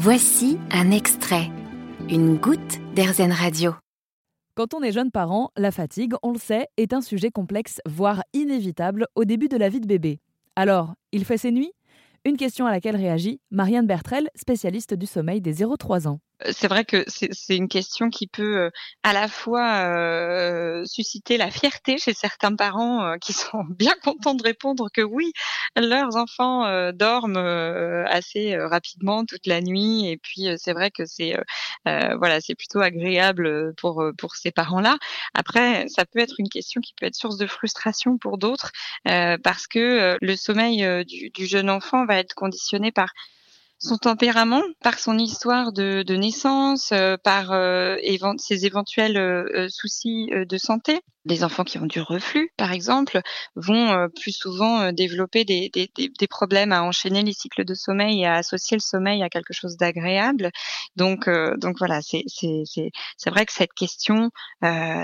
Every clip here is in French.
Voici un extrait, une goutte d'Airzen Radio. Quand on est jeune parent, la fatigue, on le sait, est un sujet complexe, voire inévitable au début de la vie de bébé. Alors, il fait ses nuits? Une question à laquelle réagit Marianne Bertrel, spécialiste du sommeil des 0-3 ans. Euh, c'est vrai que c'est une question qui peut euh, à la fois euh, susciter la fierté chez certains parents qui sont bien contents de répondre que oui, leurs enfants dorment assez rapidement toute la nuit et puis c'est vrai que c'est voilà c'est plutôt agréable pour pour ces parents-là. Après, ça peut être une question qui peut être source de frustration pour d'autres parce que le sommeil du, du jeune enfant va être conditionné par son tempérament, par son histoire de, naissance, euh, par euh, ses éventuels euh, soucis de santé. Les enfants qui ont du reflux, par exemple, vont plus souvent développer des, problèmes à enchaîner les cycles de sommeil et à associer le sommeil à quelque chose d'agréable. Donc, donc voilà, c'est vrai que cette question,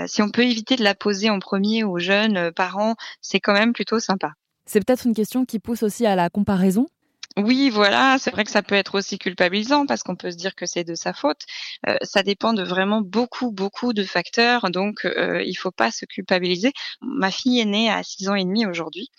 si on peut éviter de la poser en premier aux jeunes parents, c'est quand même plutôt sympa. C'est peut-être une question qui pousse aussi à la comparaison oui, voilà, c'est vrai que ça peut être aussi culpabilisant parce qu'on peut se dire que c'est de sa faute. Euh, ça dépend de vraiment beaucoup, beaucoup de facteurs, donc euh, il faut pas se culpabiliser. Ma fille est née à 6 ans et demi aujourd'hui,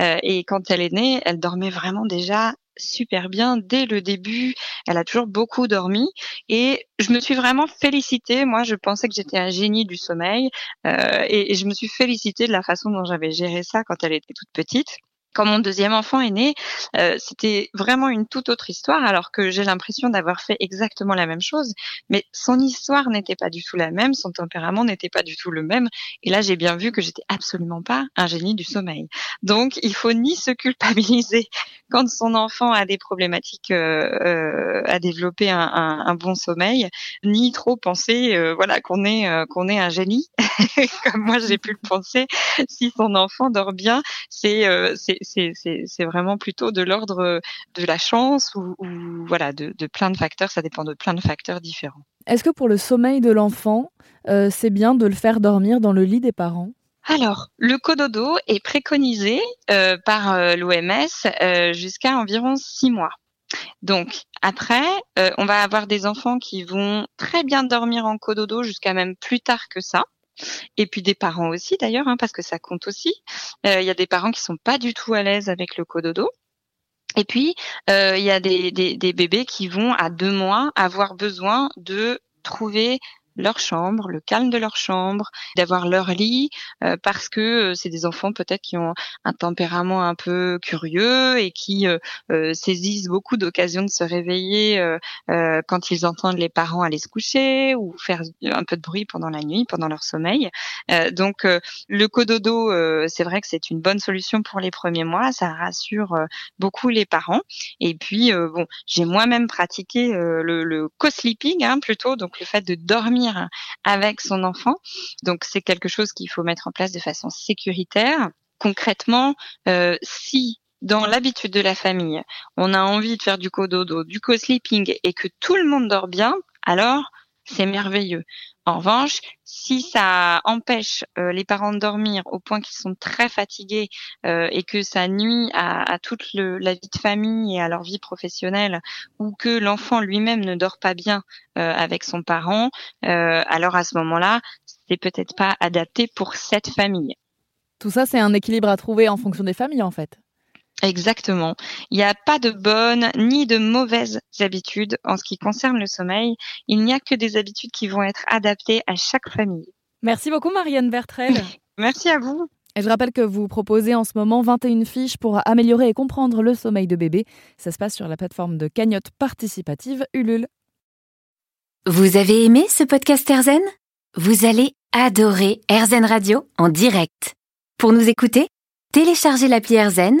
euh, et quand elle est née, elle dormait vraiment déjà super bien dès le début. Elle a toujours beaucoup dormi et je me suis vraiment félicitée. Moi, je pensais que j'étais un génie du sommeil euh, et, et, je me suis félicitée de la façon dont j'avais géré ça quand elle était toute petite quand mon deuxième enfant est né, euh, c'était vraiment une toute autre histoire, alors que j'ai l'impression d'avoir fait exactement la même chose, mais son histoire n'était pas du tout la même, son tempérament n'était pas du tout le même, et là j'ai bien vu que j'étais absolument pas un génie du sommeil. Donc il faut ni se culpabiliser quand son enfant a des problématiques euh, euh, à développer un, un, bon sommeil, ni trop penser euh, voilà qu'on est qu'on est un génie, comme moi j'ai pu le penser. Si son enfant dort bien, c'est c'est c'est vraiment plutôt de l'ordre de la chance ou, voilà de, plein de facteurs. Ça dépend de plein de facteurs différents. Est-ce que pour le sommeil de l'enfant, euh, c'est bien de le faire dormir dans le lit des parents? Alors, le cododo est préconisé euh, par euh, l'OMS jusqu'à environ six mois. Donc après, on va avoir des enfants qui vont très bien dormir en cododo jusqu'à même plus tard que ça. Et puis des parents aussi d'ailleurs, hein, parce que ça compte aussi. Euh, il y a des parents qui sont pas du tout à l'aise avec le cododo. Et puis, euh, il y a des, bébés qui vont, à deux mois, avoir besoin de trouver leur chambre, le calme de leur chambre, d'avoir leur lit, euh, parce que euh, c'est des enfants peut-être qui ont un tempérament un peu curieux et qui euh, saisissent beaucoup d'occasions de se réveiller quand ils entendent les parents aller se coucher ou faire un peu de bruit pendant la nuit, pendant leur sommeil. donc le cododo, c'est vrai que c'est une bonne solution pour les premiers mois, ça rassure beaucoup les parents. Et puis bon, j'ai moi-même pratiqué le, le co-sleeping hein, plutôt, donc le fait de dormir avec son enfant. Donc c'est quelque chose qu'il faut mettre en place de façon sécuritaire. Concrètement, euh, si dans l'habitude de la famille, on a envie de faire du cododo, du co-sleeping et que tout le monde dort bien, alors c'est merveilleux. En revanche, si ça empêche euh, les parents de dormir au point qu'ils sont très fatigués euh, et que ça nuit à, toute la vie de famille et à leur vie professionnelle, ou que l'enfant lui-même ne dort pas bien euh, avec son parent, alors à ce moment-là, c'est peut-être pas adapté pour cette famille. Tout ça, c'est un équilibre à trouver en fonction des familles, en fait. Exactement. Il n'y a pas de bonnes ni de mauvaises habitudes en ce qui concerne le sommeil. Il n'y a que des habitudes qui vont être adaptées à chaque famille. Merci beaucoup Marianne Bertrel. Merci à vous. Et je rappelle que vous proposez en ce moment 21 fiches pour améliorer et comprendre le sommeil de bébé. Ça se passe sur la plateforme de cagnotte participative Ulule. Vous avez aimé ce podcast Erzen? Vous allez adorer Erzen Radio en direct. Pour nous écouter, téléchargez l'appli Erzen